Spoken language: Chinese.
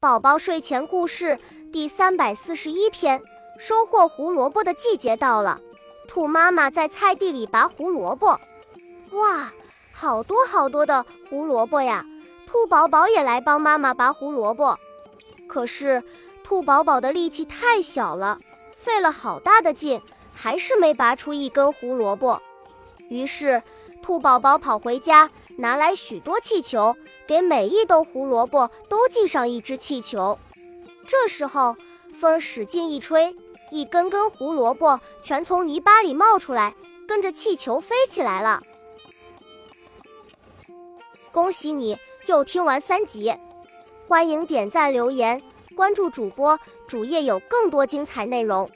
宝宝睡前故事第三百四十一篇：收获胡萝卜的季节到了。兔妈妈在菜地里拔胡萝卜，哇，好多好多的胡萝卜呀！兔宝宝也来帮妈妈拔胡萝卜，可是兔宝宝的力气太小了，费了好大的劲，还是没拔出一根胡萝卜。于是，兔宝宝跑回家，拿来许多气球，给每一兜胡萝卜都系上一只气球。这时候，风儿使劲一吹，一根根胡萝卜全从泥巴里冒出来，跟着气球飞起来了。恭喜你又听完三集，欢迎点赞、留言、关注主播，主页有更多精彩内容。